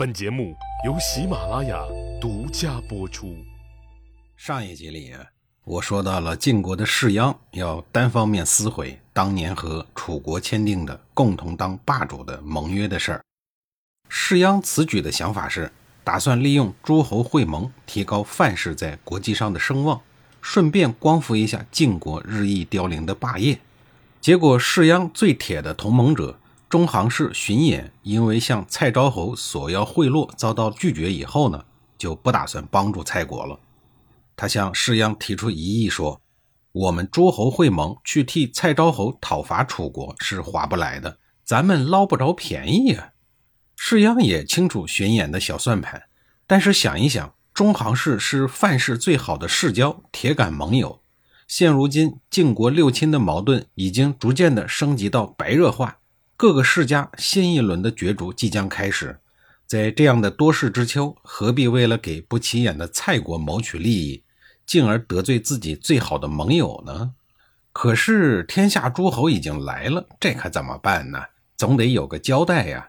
本节目由喜马拉雅独家播出。上一集里，我说到了晋国的士鞅要单方面撕毁当年和楚国签订的共同当霸主的盟约的事儿。士鞅此举的想法是，打算利用诸侯会盟，提高范氏在国际上的声望，顺便光复一下晋国日益凋零的霸业。结果，士鞅最铁的同盟者。中行氏荀偃因为向蔡昭侯索要贿赂遭到拒绝以后呢，就不打算帮助蔡国了。他向士鞅提出疑议说：“我们诸侯会盟去替蔡昭侯讨伐楚国是划不来的，咱们捞不着便宜啊。”士鞅也清楚荀偃的小算盘，但是想一想，中行氏是范氏最好的世交、铁杆盟友。现如今晋国六亲的矛盾已经逐渐的升级到白热化。各个世家新一轮的角逐即将开始，在这样的多事之秋，何必为了给不起眼的蔡国谋取利益，进而得罪自己最好的盟友呢？可是天下诸侯已经来了，这可怎么办呢？总得有个交代呀！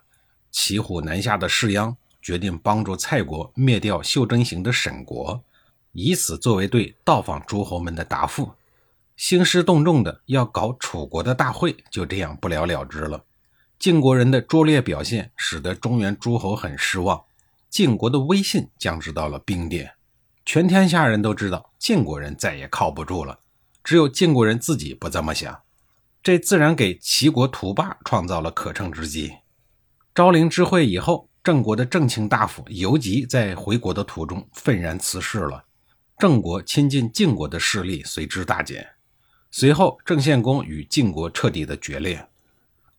骑虎难下的士鞅决定帮助蔡国灭掉袖珍行的沈国，以此作为对到访诸侯们的答复。兴师动众的要搞楚国的大会，就这样不了了之了。晋国人的拙劣表现使得中原诸侯很失望，晋国的威信降至到了冰点。全天下人都知道晋国人再也靠不住了，只有晋国人自己不这么想。这自然给齐国图霸创造了可乘之机。昭陵之会以后，郑国的正卿大夫游吉在回国的途中愤然辞世了，郑国亲近晋国的势力随之大减。随后，郑献公与晋国彻底的决裂。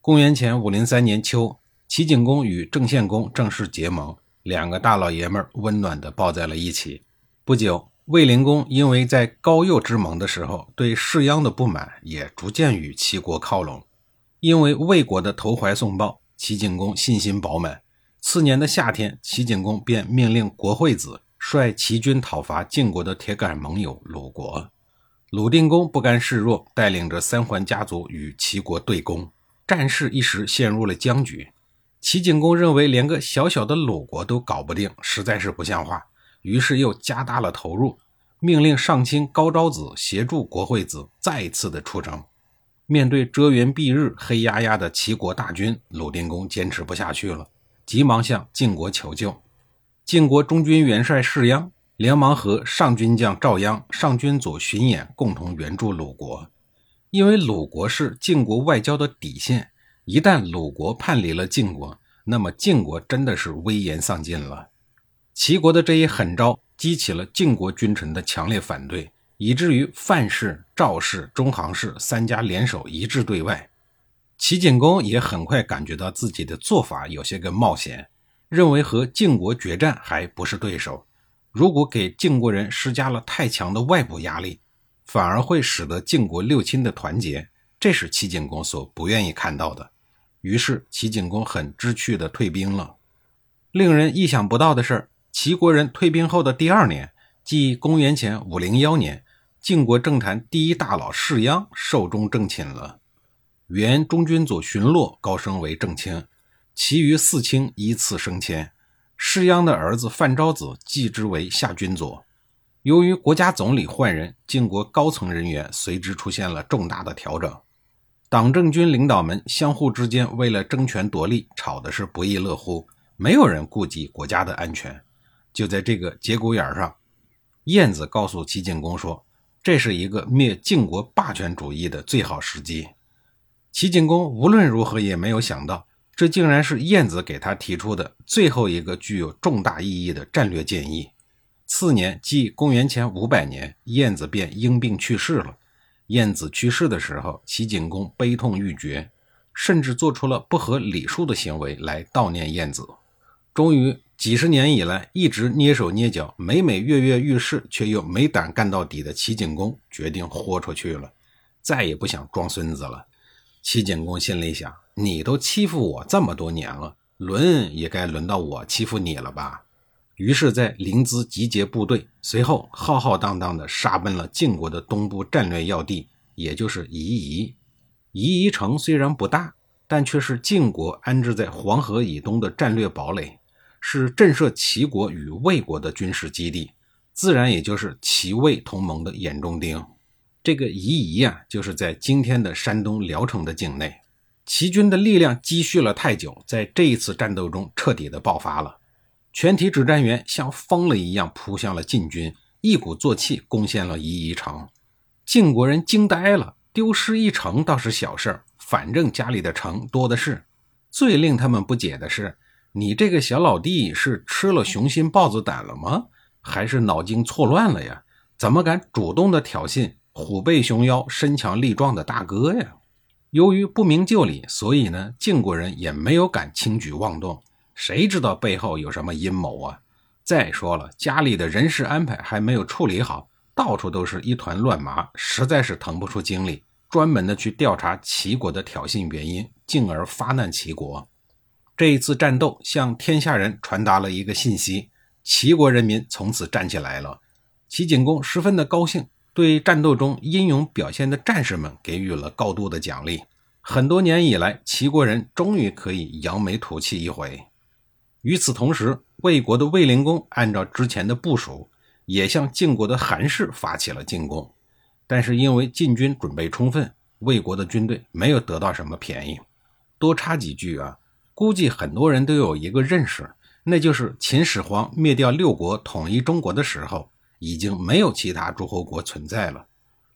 公元前五零三年秋，齐景公与郑献公正式结盟，两个大老爷们儿温暖地抱在了一起。不久，卫灵公因为在高诱之盟的时候对士鞅的不满，也逐渐与齐国靠拢。因为魏国的投怀送抱，齐景公信心饱满。次年的夏天，齐景公便命令国惠子率齐军讨伐晋国的铁杆盟友鲁国。鲁定公不甘示弱，带领着三桓家族与齐国对攻。战事一时陷入了僵局，齐景公认为连个小小的鲁国都搞不定，实在是不像话，于是又加大了投入，命令上卿高昭子协助国惠子再次的出征。面对遮云蔽日、黑压压的齐国大军，鲁定公坚持不下去了，急忙向晋国求救。晋国中军元帅士鞅连忙和上军将赵鞅、上军左荀偃共同援助鲁国。因为鲁国是晋国外交的底线，一旦鲁国叛离了晋国，那么晋国真的是危言丧尽了。齐国的这一狠招激起了晋国君臣的强烈反对，以至于范氏、赵氏、中行氏三家联手一致对外。齐景公也很快感觉到自己的做法有些个冒险，认为和晋国决战还不是对手，如果给晋国人施加了太强的外部压力。反而会使得晋国六亲的团结，这是齐景公所不愿意看到的。于是齐景公很知趣地退兵了。令人意想不到的是，齐国人退兵后的第二年，即公元前五零幺年，晋国政坛第一大佬士鞅寿终正寝了。原中军左荀落高升为正卿，其余四卿依次升迁。士鞅的儿子范昭子继之为下军佐。由于国家总理换人，晋国高层人员随之出现了重大的调整。党政军领导们相互之间为了争权夺利，吵的是不亦乐乎，没有人顾及国家的安全。就在这个节骨眼上，晏子告诉齐景公说：“这是一个灭晋国霸权主义的最好时机。”齐景公无论如何也没有想到，这竟然是晏子给他提出的最后一个具有重大意义的战略建议。次年，即公元前五百年，晏子便因病去世了。晏子去世的时候，齐景公悲痛欲绝，甚至做出了不合礼数的行为来悼念晏子。终于，几十年以来一直蹑手蹑脚、每每跃跃欲试，却又没胆干到底的齐景公，决定豁出去了，再也不想装孙子了。齐景公心里想：你都欺负我这么多年了，轮也该轮到我欺负你了吧？于是，在临淄集结部队，随后浩浩荡荡地杀奔了晋国的东部战略要地，也就是夷夷。夷夷城虽然不大，但却是晋国安置在黄河以东的战略堡垒。是震慑齐国与魏国的军事基地，自然也就是齐魏同盟的眼中钉。这个夷夷啊，就是在今天的山东聊城的境内。齐军的力量积蓄了太久，在这一次战斗中彻底的爆发了，全体指战员像疯了一样扑向了晋军，一鼓作气攻陷了夷夷城。晋国人惊呆了，丢失一城倒是小事儿，反正家里的城多的是。最令他们不解的是，你这个小老弟是吃了雄心豹子胆了吗？还是脑筋错乱了呀？怎么敢主动的挑衅虎背熊腰、身强力壮的大哥呀？由于不明就里，所以呢，晋国人也没有敢轻举妄动。谁知道背后有什么阴谋啊？再说了，家里的人事安排还没有处理好，到处都是一团乱麻，实在是腾不出精力。专门的去调查齐国的挑衅原因，进而发难齐国。这一次战斗向天下人传达了一个信息：齐国人民从此站起来了。齐景公十分的高兴，对战斗中英勇表现的战士们给予了高度的奖励。很多年以来，齐国人终于可以扬眉吐气一回。与此同时，魏国的魏灵公按照之前的部署，也向晋国的韩氏发起了进攻。但是因为晋军准备充分，魏国的军队没有得到什么便宜。多插几句啊，估计很多人都有一个认识，那就是秦始皇灭掉六国、统一中国的时候，已经没有其他诸侯国存在了。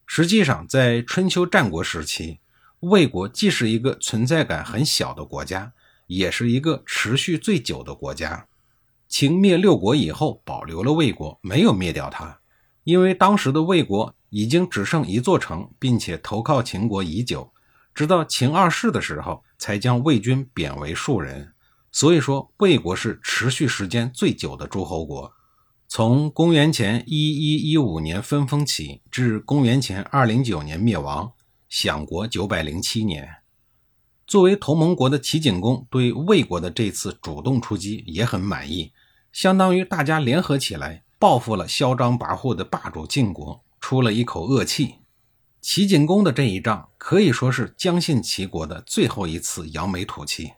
实际上，在春秋战国时期，魏国既是一个存在感很小的国家，也是一个持续最久的国家。秦灭六国以后，保留了魏国，没有灭掉它，因为当时的魏国。已经只剩一座城，并且投靠秦国已久，直到秦二世的时候才将魏军贬为庶人。所以说，魏国是持续时间最久的诸侯国。从公元前一一一五年分封起，至公元前二零九年灭亡，享国九百零七年。作为同盟国的齐景公对魏国的这次主动出击也很满意，相当于大家联合起来报复了嚣张跋扈的霸主晋国。出了一口恶气，齐景公的这一仗可以说是将信齐国的最后一次扬眉吐气。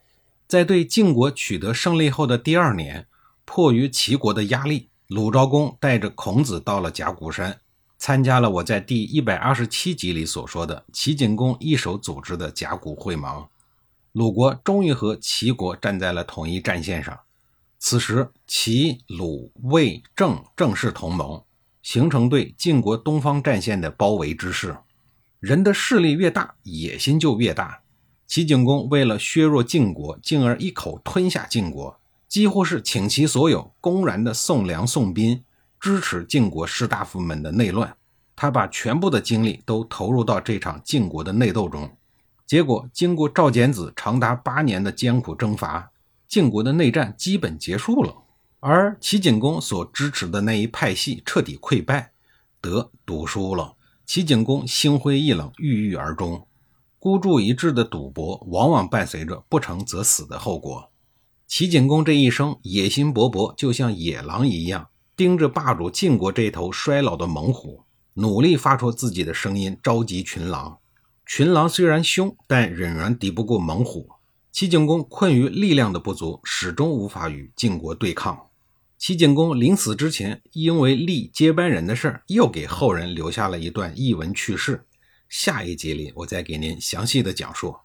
在对晋国取得胜利后的第二年，迫于齐国的压力，鲁昭公带着孔子到了甲骨山，参加了我在第一百二十七集里所说的齐景公一手组织的甲骨会盟。鲁国终于和齐国站在了统一战线上。此时，齐、鲁、魏、郑正式同盟。形成对晋国东方战线的包围之势，人的势力越大，野心就越大。齐景公为了削弱晋国，进而一口吞下晋国，几乎是倾其所有，公然的送粮送兵，支持晋国士大夫们的内乱。他把全部的精力都投入到这场晋国的内斗中，结果经过赵简子长达八年的艰苦征伐，晋国的内战基本结束了。而齐景公所支持的那一派系彻底溃败，得赌输了。齐景公心灰意冷，郁郁而终。孤注一掷的赌博，往往伴随着不成则死的后果。齐景公这一生野心勃勃，就像野狼一样，盯着霸主晋国这头衰老的猛虎，努力发出自己的声音，召集群狼。群狼虽然凶，但仍然敌不过猛虎。齐景公困于力量的不足，始终无法与晋国对抗。齐景公临死之前，因为立接班人的事儿，又给后人留下了一段轶闻趣事。下一集里，我再给您详细的讲述。